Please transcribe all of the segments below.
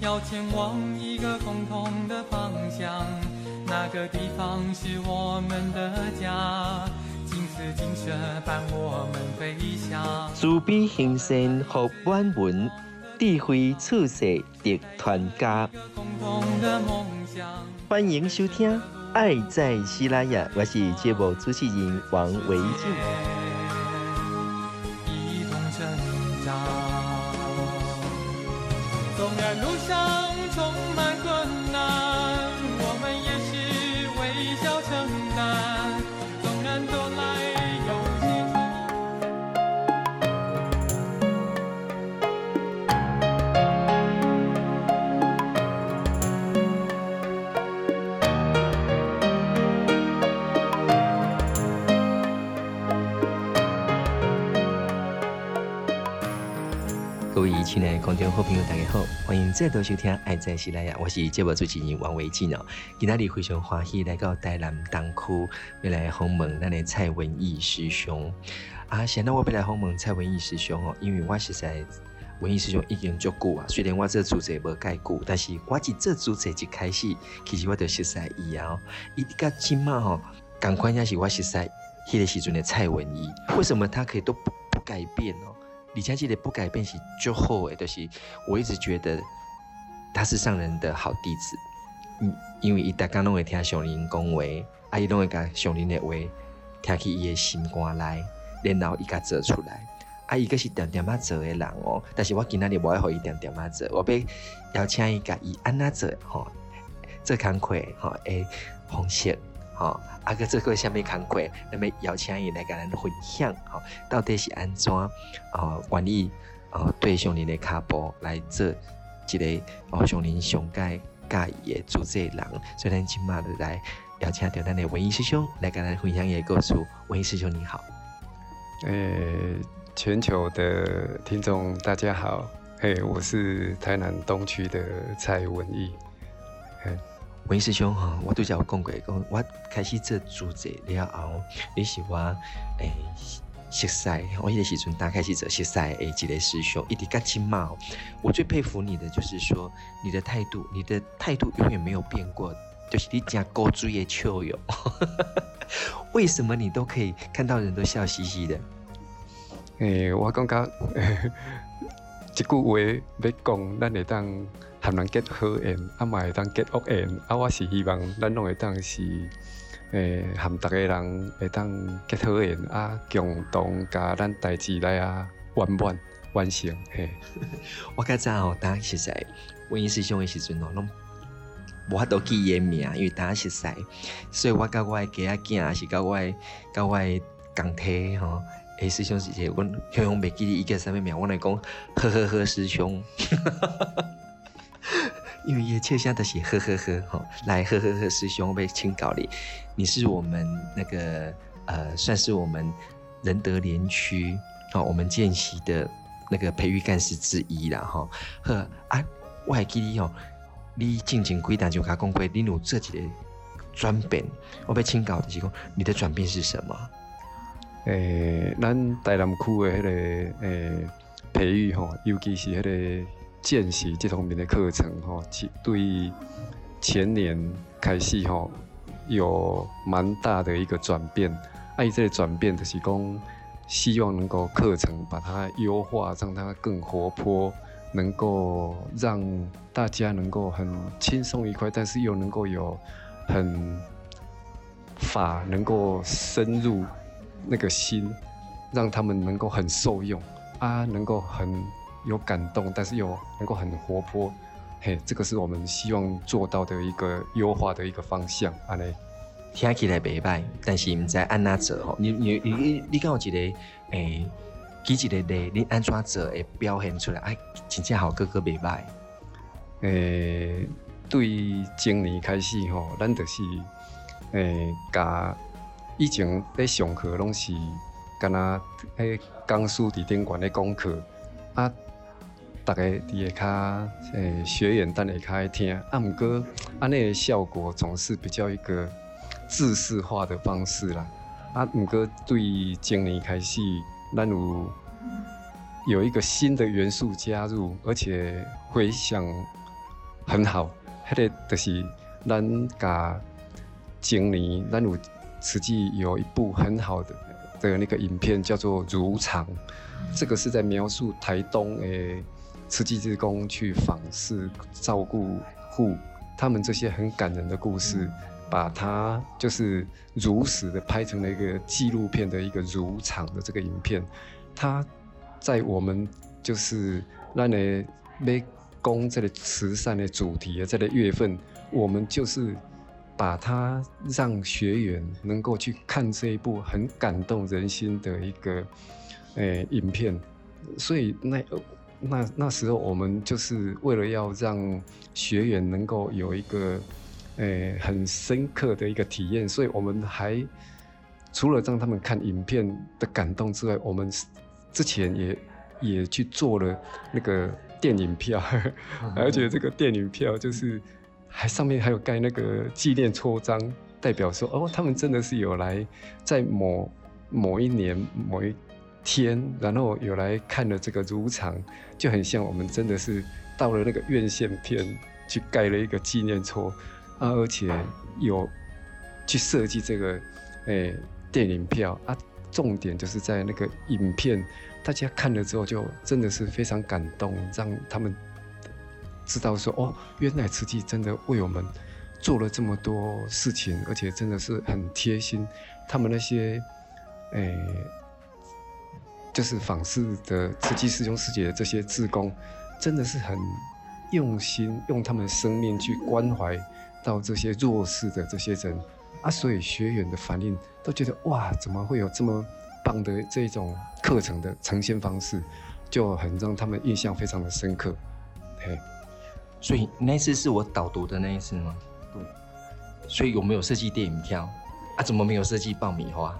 要前往一个共同的方向。那个地方是我们的家，金丝金色伴我们飞翔。慈悲行善福满门，智慧处世得传家。共同的梦想。欢迎收听《爱在西拉雅》，我是节目主持人王维静。亲爱的观众好朋友，大家好，欢迎再度收听《爱在西拉雅》，我是节目主持人王维静哦。今天非常欢喜来到台南东区，要来访问咱的蔡文义师兄啊。现在我要来访问蔡文义师兄哦，因为我实在文义师兄已经足久啊。虽然我这主持无介久，但是我从这主持一开始，其实我就熟悉伊啊。伊个起码吼，赶快也是我熟悉迄个时阵的蔡文义，为什么他可以都不不改变哦？李佳琦的不改变是就后诶，就是我一直觉得他是上人的好弟子，因因为伊大家拢会听上人讲话，啊伊拢会甲上人的话听起伊的心肝来，然后伊甲做出来，啊伊个是点点仔做的人哦，但是我今仔日无爱互伊点点仔做，我要邀请伊甲伊安那做吼，做工课吼诶方式。哦，啊个这个下面看过，那么邀请伊来跟咱分享，哦，到底是安怎哦，关于哦对上人的卡步来做一个哦上人上界介意的主持人，所以咱今嘛就来邀请到咱的文艺师兄来跟咱分享一个故事。文艺师兄你好，诶、全球的听众大家好，嘿、我是台南东区的蔡文艺，嘿、文义师兄哈，我都叫我讲过，讲我开始做主持了后，你是我诶熟悉，我迄个时阵刚开始做熟悉诶一个师兄，一直到今嘛，我最佩服你的就是说你的态度，你的态度永远没有变过，就是你讲高注意秋友，为什么你都可以看到人都笑嘻嘻的？诶、欸，我感觉一句话要讲，咱会当。含人结好缘，啊嘛会当结恶缘，啊我是希望咱拢会当是，诶、欸，含逐个人会当结好缘，啊共同甲咱代志来啊圆满完成。嘿，我较早吼，大家熟悉文义师兄的时阵哦，拢无法度记伊名，因为大家熟悉，所以我甲我的家仔囝是甲我的甲我的共体吼，诶师兄是一个，阮向向袂记你伊叫啥物名，我来讲呵呵呵师兄。因为一切现在都是呵呵呵吼，来呵呵呵师兄我被请教你，你是我们那个呃，算是我们仁德莲区哦，我们见习的那个培育干事之一啦吼。呵啊，我还记得哦，你静静归档就甲讲过，你有这几个转变，我被请教的是讲，你的转变是什么？诶、咱台南区的迄个诶、培育吼，尤其是迄个。见习这方面的课程，吼，其对前年开始，吼，有蛮大的一个转变。啊，伊这个转变就是讲，希望能够课程把它优化，让它更活泼，能够让大家能够很轻松愉快，但是又能够有很法能够深入那个心，让他们能够很受用啊，能够很。有感动，但是又能够很活泼，嘿，这个是我们希望做到的一个优化的一个方向。安尼听起来袂歹，但是唔知按哪做吼。你你你你敢有一个诶，举一个例，你安怎做会表现出来？哎，真正好哥哥袂歹。诶，对今年开始吼，咱就是诶，甲以前咧上课拢是干那迄讲书伫顶悬咧讲课啊。大家伫下骹诶学员等下骹听，啊，毋过安尼诶效果总是比较一个制式化的方式啦。啊，毋过对前年开始，咱有有一个新的元素加入，而且回响很好。迄个就是咱甲今年咱有实际有一部很好的的那个影片，叫做《如常》，这个是在描述台东诶慈济志工去访视照顾户，他们这些很感人的故事，把它就是如实的拍成了一个纪录片的一个《如常》的这个影片，它。在我们就是让你没攻这个慈善的主题啊这个月份，我们就是把它让学员能够去看这一部很感动人心的一个诶、欸、影片，所以那那那时候我们就是为了要让学员能够有一个诶、欸、很深刻的一个体验，所以我们还除了让他们看影片的感动之外，我们。之前也也去做了那个电影票，而且这个电影票就是还上面还有盖那个纪念戳章，代表说哦，他们真的是有来在某某一年某一天，然后有来看了这个如常，就很像我们真的是到了那个院线片去盖了一个纪念戳啊，而且有去设计这个诶、电影票啊。重点就是在那个影片，大家看了之后就真的是非常感动，让他们知道说哦，原来慈济真的为我们做了这么多事情，而且真的是很贴心。他们那些诶、就是访视的慈济师兄师姐的这些志工，真的是很用心，用他们的生命去关怀到这些弱势的这些人。啊，所以学员的反应都觉得哇，怎么会有这么棒的这种课程的呈现方式，就很让他们印象非常的深刻。嘿，所以那一次是我导读的那一次吗？对。所以有没有设计电影票？啊，怎么没有设计爆米花？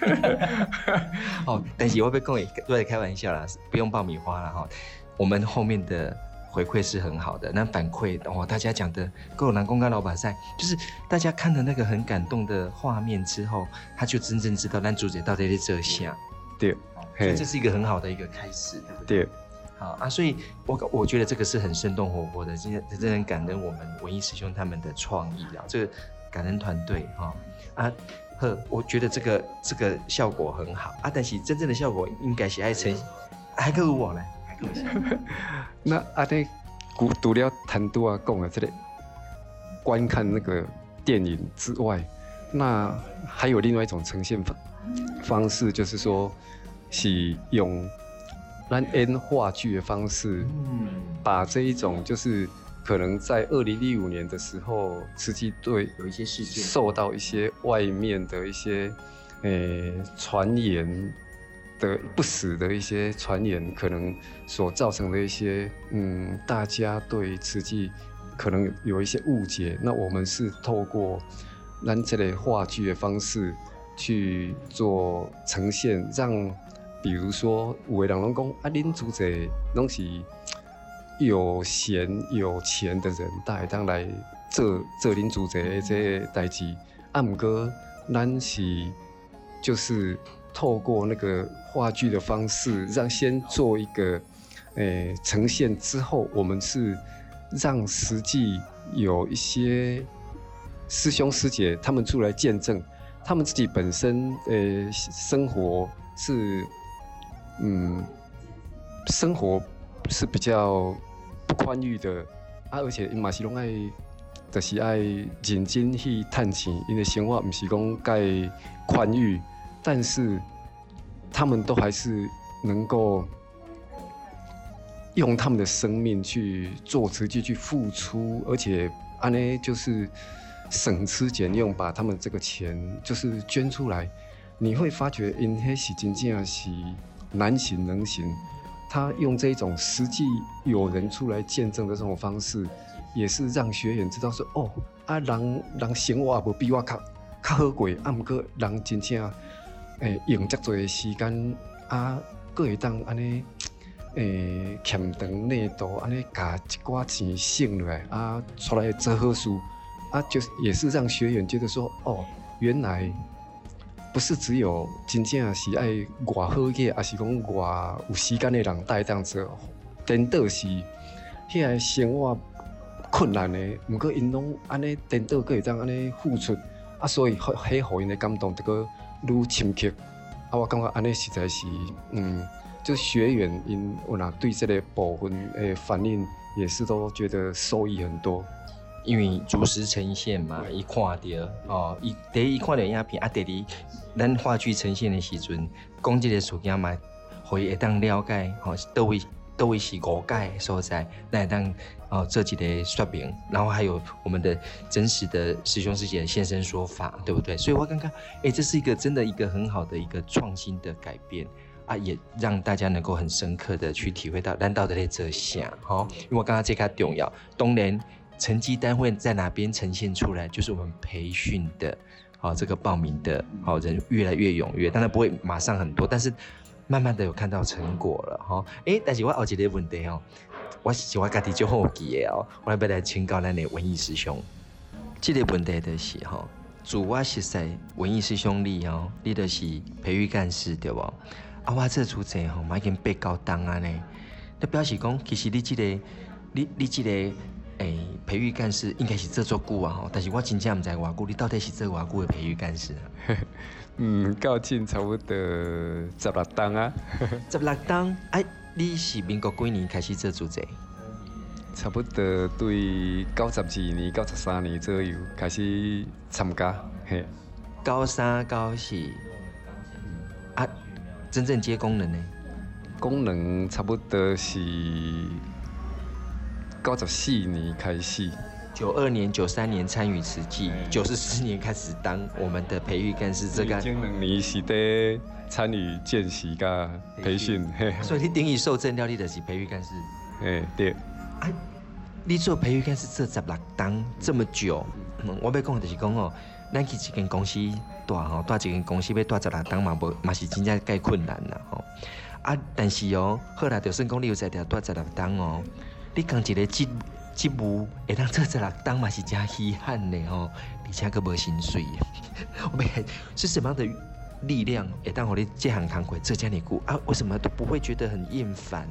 哦，但是我被讲也都在开玩笑啦，不用爆米花了哈。我们后面的。回馈是很好的，那反馈哦，大家讲的够南公干老板赛，就是大家看了那个很感动的画面之后，他就真正知道男主角到底在这下，对，所以这是一个很好的一个开始，对不对？对，好啊，所以我我觉得这个是很生动活泼的，今天真的很感恩我们文艺师兄他们的创意啊，这个感恩团队哈啊呵，我觉得这个这个效果很好啊，但是真正的效果应该是爱成，还不如我呢。那阿弟读读了谈多啊，讲啊，这里观看那个电影之外，那还有另外一种呈现方方式，就是说是用让 N 话剧的方式，嗯把这一种就是可能在二零一五年的时候，慈济队有一些事件，受到一些外面的一些诶传言。的不死的一些传言，可能所造成的一些，嗯，大家对慈济可能有一些误解。那我们是透过咱这类话剧的方式去做呈现，让比如说有的人拢讲啊，恁主宰拢是有闲有钱的人，大家当来做做恁主宰的这个代志。啊，毋过咱是就是。透过那个话剧的方式，让先做一个诶、欸、呈现之后，我们是让实际有一些师兄师姐他们出来见证，他们自己本身诶、欸、生活是嗯生活是比较不宽裕的啊，而且马西龙爱就是爱认真去探钱，因为生活不是讲介宽裕。但是，他们都还是能够用他们的生命去做慈济，去付出，而且安呢就是省吃俭用，把他们这个钱就是捐出来。你会发觉，因黑喜金这样是难行能行。他用这种实际有人出来见证的这种方式，也是让学员知道说：哦，啊人人生活也不比我较较好过，啊毋过人真正。诶、用遮多时间啊，佫会当安尼诶，俭长内度安尼，加一寡钱省落来啊，出来做好事啊，就是也是让学员觉得说，哦，原来不是只有真正是爱外好嘅，还是讲外有时间的人带这样子，颠倒是迄个生活困难的，毋过因拢安尼颠倒，阁会当安尼付出，啊，所以迄互因的感动，这个愈深刻。啊，我感觉安尼实在是，嗯，就学员因有若对这个部分诶反应，也是都觉得受益很多。因为逐时呈现嘛，伊看到哦，伊第一看到影片，啊，第二咱话剧呈现的时阵，讲这个事件嘛，会会当了解，哦，倒位倒位是误解所在，那会当哦做几个说明，然后还有我们的真实的师兄师姐现身说法，对不对？所以我刚刚，哎，这是一个真的一个很好的一个创新的改变啊，也让大家能够很深刻的去体会到，难道的咧这些，好，因为我刚刚这个重要，当然。成绩单会在哪边呈现出来？就是我们培训的，好，这个报名的，好人越来越踊跃，当然不会马上很多，但是慢慢的有看到成果了，哈，诶，但是我有一个问题哦，我是我家己就好奇的哦，我来要来请教咱的文艺师兄，这个问题就是哈，主我实在文艺师兄你哦，你就是培育干事对不？啊，我这主持吼，已经被告档啊呢，那表示讲，其实你这个，你你这个。诶、欸，培育干事应该是做做久啊吼，但是我真正唔知偌久，你到底是做偌久的培育干事啊？嗯，到近差不多十六档啊。十六档，哎，你是民国几年开始做主席？差不多对九十二年、九十三年左右开始参加。嘿，九三、九四，啊，真正接功能呢？功能差不多是。九十四年开始，九二年、九三年参与慈济，九十四年开始当我们的培育干事。这个经两年是在参与见习加培训，所以你等于受证了，你就是培育干事。哎，对。啊，你做培育干事这十六当这么久，嗯、我要讲的就是讲哦，咱去一间公司大吼，大一间公司要大十六当嘛，无嘛是真正介困难啦吼。啊，但是哦，后来就算讲你有在条大十六当哦。你讲一个职职务会当做十六当嘛是真稀罕的吼，而且佫无薪水。我们是什么样的力量会当让你这项工作做这么久啊？为什么都不会觉得很厌烦？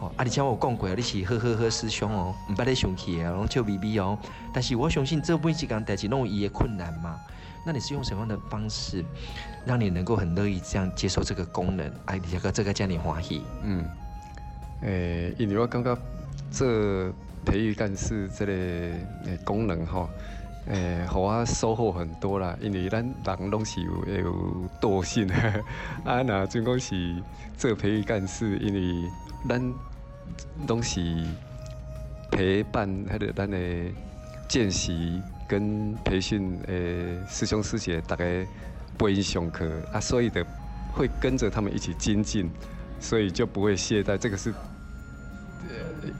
哦、啊，而且我讲过，你是呵呵呵师兄哦，唔捌你生气哦，拢笑咪咪哦。但是我相信这每一件代志拢有伊的困难嘛。那你是用什么样的方式，让你能够很乐意这样接受这个功能？哎、啊，而且这个叫你欢喜。嗯，诶、欸，因为我感觉。这培育干事这个诶功能吼，诶，互我收获很多啦。因为咱人拢是有有惰性，啊，那总讲是做培育干事，因为咱拢是陪伴迄个咱的见习跟培训诶师兄师姐大家不会上课啊，所以的会跟着他们一起精进，所以就不会懈怠。这个是。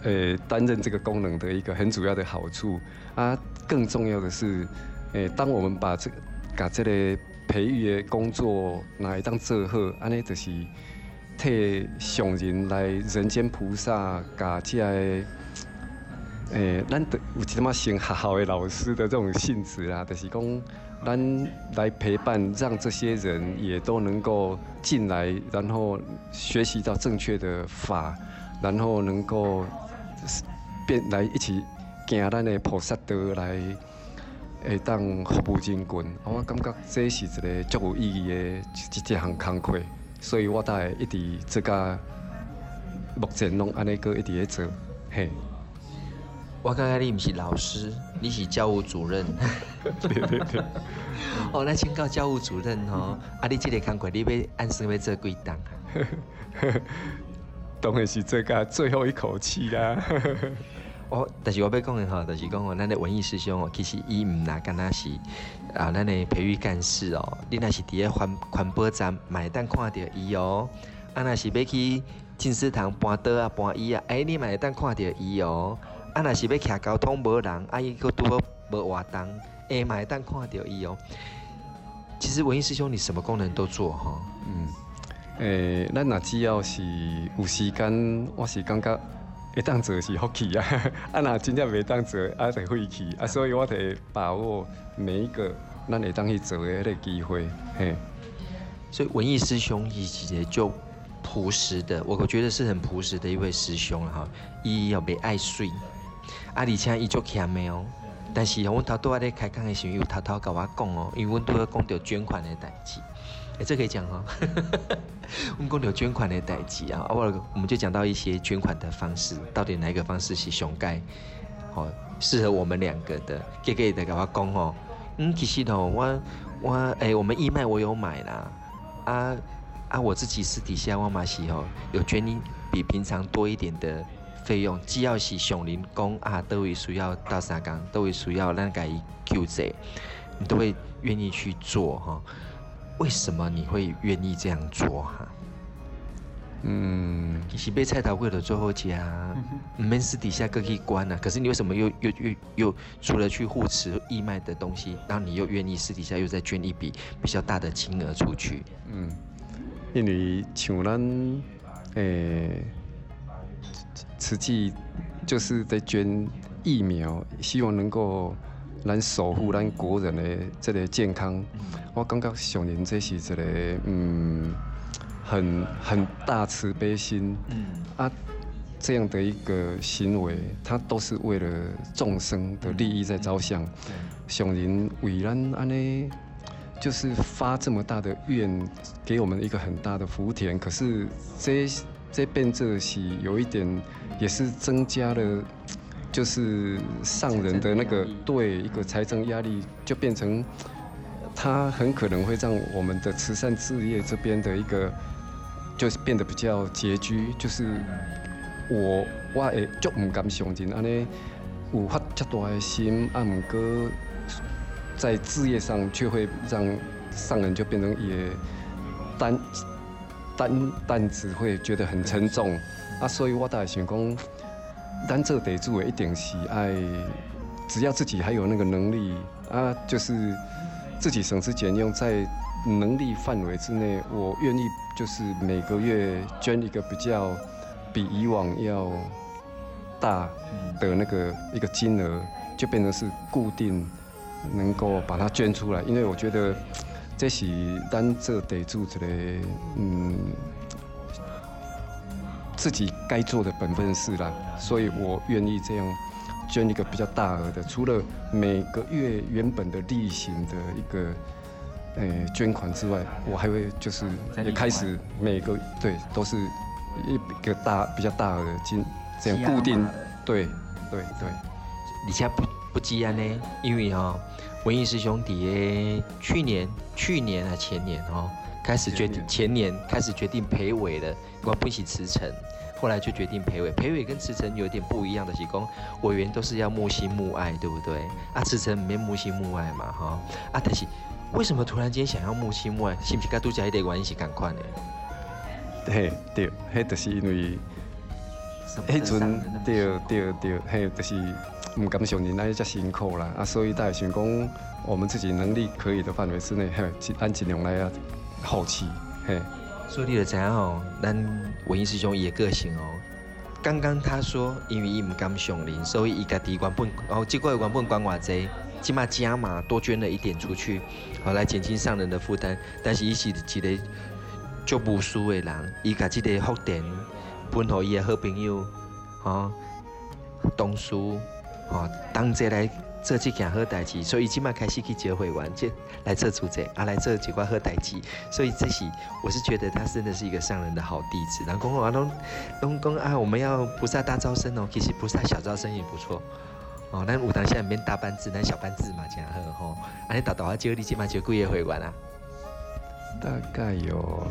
呃，担任这个功能的一个很主要的好处啊，更重要的是，诶，当我们把这个把这个培育的工作拿来当做好，安尼就是替上人来人间菩萨，把这个，诶，咱的有一么像学校的老师的这种性质啊，就是讲，咱来陪伴，让这些人也都能够进来，然后学习到正确的法。然后能够变来一起行咱的菩萨道来，会当服务人群。我感觉这是一个足有意义的一一项工课，所以我才会一直这个目前拢安尼个一直在做。嘿，我感觉你毋是老师，你是教务主任。对对对。哦，那请教教务主任哦。啊，你即个工课你要按时要做几档啊？当然是这个最后一口气啦。哦，但是我要讲的哈，就是讲哦，咱的文艺师兄哦，其实伊唔那干那是啊，咱的培育干事哦，你若是伫咧环环保站会当看到伊哦，啊若是要去进食堂搬桌啊搬椅啊，哎，你买单看到伊哦，啊若是要徛交通无人，啊伊佫拄好无活动，哎买单看到伊哦。其实文艺师兄，你什么功能都做哈，嗯。诶、咱若只要是有时间，我是感觉会当做是福气啊。啊，若真正袂当做，啊，得废气啊。所以我得把握每一个咱会当去做的迄个机会。嘿，所以文艺师兄以及就朴实的，我我觉得是很朴实的一位师兄哈。伊要袂爱水，啊，而且伊就欠没哦。但是我头拄仔咧开讲的时候，有偷偷甲我讲哦，因为阮拄要讲到捐款的代志，哎，这可以讲哈。我们讲到捐款的代志啊，偶尔我们就讲到一些捐款的方式，到底哪一个方式是上盖，好适合我们两个的？给给的跟我讲哦，嗯，其实哦，我我哎，我们义卖我有买啦。啊啊！我自己私底下我嘛是吼，有捐你比平常多一点的费用，只要是上林公啊，都会需要到三工，都会需要那个救济，你都会愿意去做哈。为什么你会愿意这样做哈？嗯，其实被菜头粿的最后家，你们私底下各去关啊。可是你为什么又又又又除了去护持义卖的东西，然后你又愿意私底下又再捐一笔比较大的金额出去？嗯，因为像咱诶，实际就是在捐疫苗，希望能够来守护咱国人的这个健康。我感觉上人这是一个嗯。很很大慈悲心，嗯啊，这样的一个行为，他都是为了众生的利益在着想。上人为咱安尼，就是发这么大的愿，给我们一个很大的福田。可是这这变这是有一点，也是增加了，就是上人的那个对一个财政压力，就变成他很可能会让我们的慈善事业这边的一个。就是变得比较拮据，就是我我诶就唔敢相信安尼有发这么大的心，啊，唔过在事业上却会让上人就变成也担担担子会觉得很沉重啊，所以我大概想讲，咱做地主的一定是爱，只要自己还有那个能力啊，就是自己省吃俭用在。能力范围之内，我愿意就是每个月捐一个比较比以往要大的那个一个金额，就变成是固定能够把它捐出来。因为我觉得这是咱这地主的嗯自己该做的本分事啦，所以我愿意这样捐一个比较大额的，除了每个月原本的例行的一个。诶、欸，捐款之外，我还会就是也开始每个对都是一个大比较大额的金这样固定，对对对。你现在不不积安呢？因为哈、喔，文艺师兄弟去年去年啊前年哈、喔，开始决定前年开始决定赔尾的，我不惜辞呈，后来就决定赔尾。赔尾跟辞呈有点不一样的，是讲委员都是要慕心慕爱，对不对？啊，辞呈没慕心慕爱嘛，哈啊，但是。为什么突然间想要慕心慕爱？是不是跟杜家一点关系？赶快呢？对对，迄就是因为，迄阵对对对，嘿，就是唔敢相信那些辛苦啦啊，所以大家想讲，我们自己能力可以的范围之内，嘿，按尽量来啊，好奇嘿。所以你就知影哦，咱文艺师兄伊个个性哦。刚刚他说，因为伊唔敢相信，所以伊家己原本哦，结果原本管偌济。起码加码多捐了一点出去，好来减轻上人的负担。但是伊是一个足无私的人，伊把这个福田分互伊的好朋友，哦，同事，哦，同齐来做这件好代志。所以起码开始去招会员，就来做主者，啊来做几块好代志。所以这是我是觉得他真的是一个上人的好弟子。然后公公啊，拢拢讲啊，我们要菩萨大招生哦，其实菩萨小招生也不错。哦，咱有当现在免大班制，咱小班制嘛，真好吼。安尼大大啊，招你起码招几个会员啊？大概有，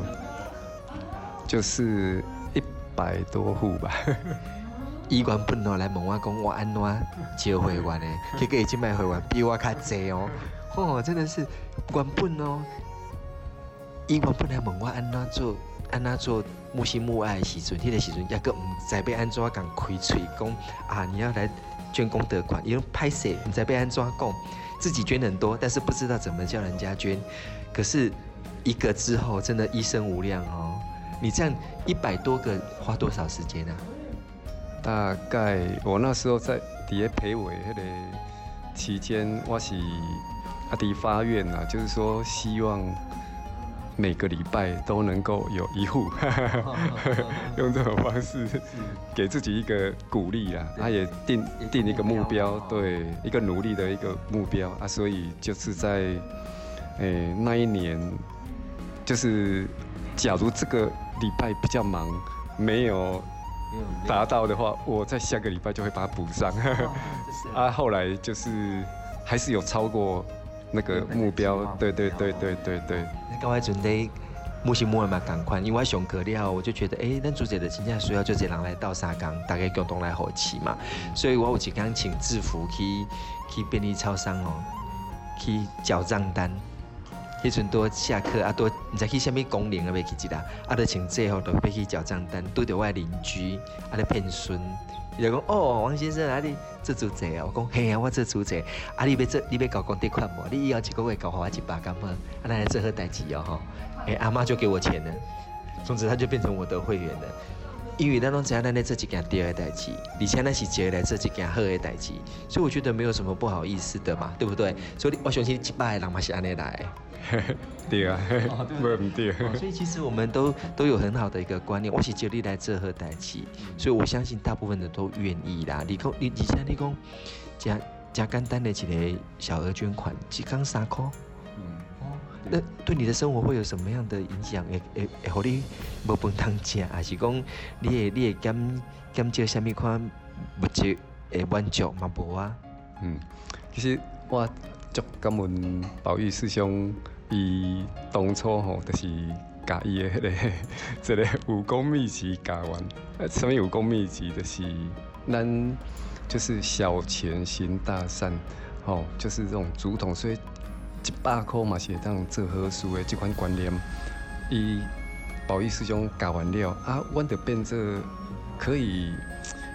就是一百多户吧。伊原本哦来问我讲，我安怎招会员的？结果已经买会员比我较济哦。哦，真的是原本哦，伊原本来问我安怎做，安怎做木心木爱的时阵，迄、那个时阵抑阁毋知要安怎讲开嘴讲啊，你要来。捐功德款，因为拍摄你在被安怎讲，自己捐很多，但是不知道怎么叫人家捐。可是一个之后，真的一生无量哦。你这样一百多个，花多少时间啊？大概我那时候在底下陪委那个期间，我是阿弟发愿啊，就是说希望每个礼拜都能够有一户，用这种方式给自己一个鼓励啦。他也定定一个目标，对，一个努力的一个目标啊。所以就是在诶、欸、那一年，就是假如这个礼拜比较忙，没有达到的话，我在下个礼拜就会把它补上。啊，后来就是还是有超过。那个目标，对对对对对对。那各位准备木星木嘛赶快，因为我上课了，我就觉得，哎，那主角的今天需要就这人来倒沙缸，大家共同来合起嘛。所以我有一天请制服去去便利超商哦，去缴账单。迄阵多下课啊，多唔知去虾米公园啊，要去一啦。啊，都请最后都要去缴账单，拄着我邻居啊，咧骗孙。伊就讲哦，王先生啊，你做主席啊？我讲嘿啊，我做主席。啊，你要做，你要交工地款无？你以后一个月交我一百，咁好？啊，咱来做好代志哦，吼。哎，阿妈就给我钱了，从此他就变成我的会员了。因为咱拢知影咱咧做一件对的代志，而且咱是接来做一件好的代志，所以我觉得没有什么不好意思的嘛，对不对？所以我相信一百个人嘛是安尼来。对啊，没有对。所以其实我们都都有很好的一个观念，我是接力来做好代志，所以我相信大部分的都愿意啦。你讲你你像你讲，加加简单的一个小额捐款，一天三块，嗯，哦，那对你的生活会有什么样的影响？会会会，互你无饭通吃，还是讲你会你会减减少什么款物质诶满足嘛无啊？嗯，其实我足感恩宝玉师兄。伊当初吼，就是甲伊的迄个，这个武功秘籍教完。啊，什么武功秘籍？就是咱就是小钱行大善，吼，就是这种竹筒，所以一百块嘛是会当做好事的这款观念。伊宝玉师兄教完了啊，我就变做可以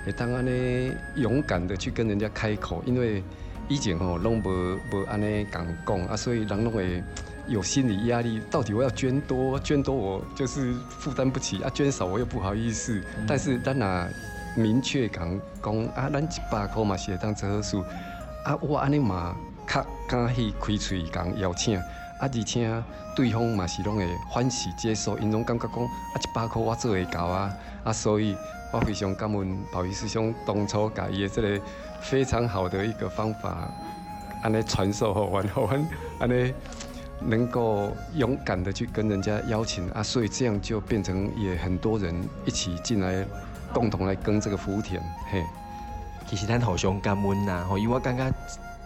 会当安尼勇敢的去跟人家开口，因为以前吼拢无无安尼敢讲啊，所以人拢会。有心理压力，到底我要捐多捐多，我就是负担不起啊；捐少我又不好意思。嗯、但是咱若明确讲讲啊，咱一百块嘛是会当做好事啊，我安尼嘛较敢去开嘴讲邀请啊，而且对方嘛是拢会欢喜接受，因拢感觉讲啊一百块我做会到啊啊，所以我非常感恩宝仪师兄当初甲伊的这个非常好的一个方法，安尼传授好完好完安尼。能够勇敢的去跟人家邀请啊，所以这样就变成也很多人一起进来，共同来耕这个福田。嘿，其实咱好兄感恩呐，吼，因为我刚刚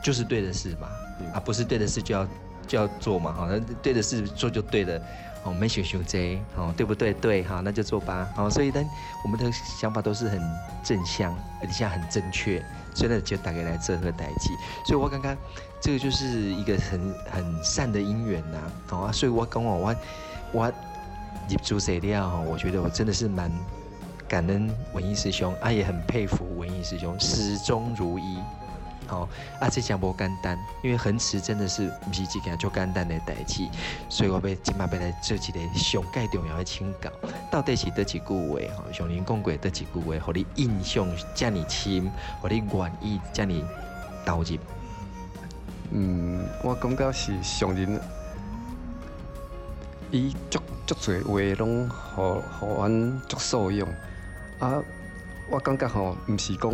就是对的事嘛，啊，不是对的事就要就要做嘛，好，那对的事做就对了，哦，没想想这，哦，对不对？对，好，那就做吧，好，所以呢，我们的想法都是很正向，而且很正确，所以呢，就大概来这和代志，所以我刚刚。这个就是一个很很善的因缘呐，好啊，所以我跟我我我入主谁料，我觉得我真的是蛮感恩文艺师兄啊，也很佩服文艺师兄始终如一，好啊，这讲不简单，因为恒慈真的是不是一件足简单的代志，所以我要今麦要来做一个上界重要的请教，到底是得几句话吼？上人讲过得几句话，互你印象这么深，互你愿意这么投入。嗯，我感觉是上人，伊足足侪话拢互互阮足受用啊！我感觉吼，毋是讲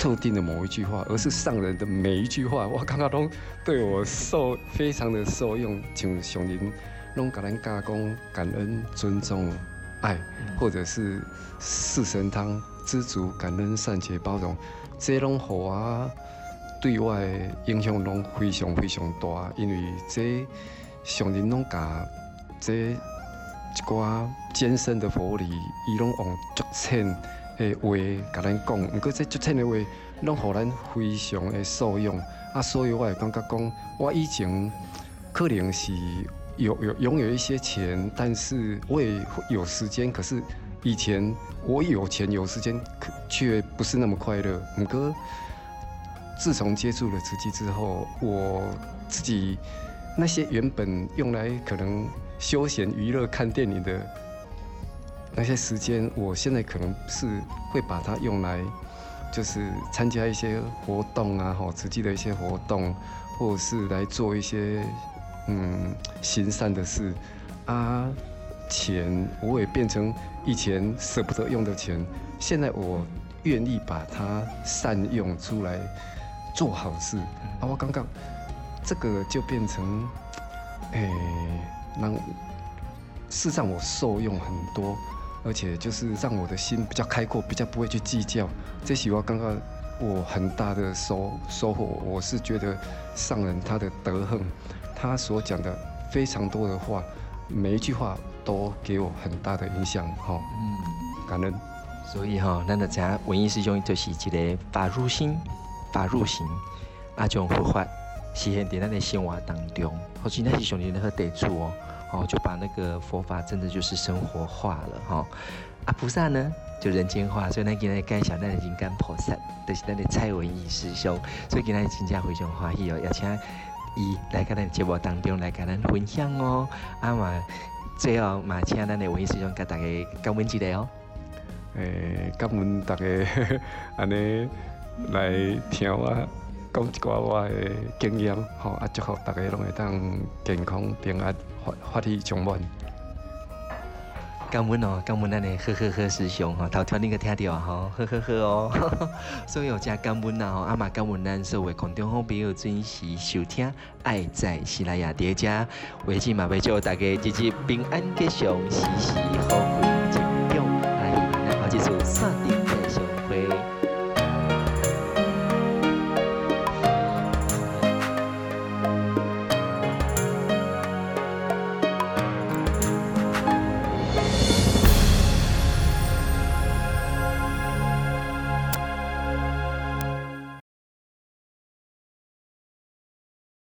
特定的某一句话，而是上人的每一句话，我感觉拢对我受非常的受用。像上人拢甲咱教讲感恩、尊重、爱，或者是四神汤知足、感恩、善解、包容，这拢互我。对外影响拢非常非常大，因为这上人拢甲这一寡艰深的佛理，伊拢用足浅的话甲咱讲。不过这足浅的话，拢互咱非常的受用。啊，所以我会感觉讲，我以前可能是有有拥有一些钱，但是我也有时间。可是以前我有钱有时间，可却不是那么快乐。不过。自从接触了慈济之后，我自己那些原本用来可能休闲娱乐、看电影的那些时间，我现在可能是会把它用来，就是参加一些活动啊，哈，实际的一些活动，或者是来做一些嗯行善的事，啊，钱我也变成以前舍不得用的钱，现在我愿意把它善用出来做好事。啊，我刚刚这个就变成，哎、欸，让事实上我受用很多，而且就是让我的心比较开阔，比较不会去计较。这是我刚刚我很大的收收获。我是觉得上人他的德行，他所讲的非常多的话。每一句话都给我很大的影响，哈，嗯，感恩。所以哈，咱的讲文艺师兄就是一个法入心，法入行，啊，种佛法实现在咱的生活当中，或许那是兄弟的好地处哦，哦，就把那个佛法真的就是生活化了，哈。啊，菩萨呢就人间化，所以咱今天介绍咱的人间菩萨，就是咱的蔡文艺师兄，所以今天真正非常欢喜哦，邀请。伊来跟咱节目当中来跟咱分享哦，啊嘛，最后嘛，请咱的文艺师兄跟大家讲文一个哦。诶、欸，感恩大家 安尼来听我讲一寡我的经验，吼啊，祝福大家拢会当健康平安，法法体充满。感恩哦，感恩咱的呵呵呵师兄哈，头听恁个听到哈，呵呵呵哦，所以有加感恩呐吼，阿妈感恩咱所有空中好朋友准时收听，爱在西拉雅叠加，维基马尾祝大家日日平安吉祥，时时好运吉祥，来，咱好继续锁定。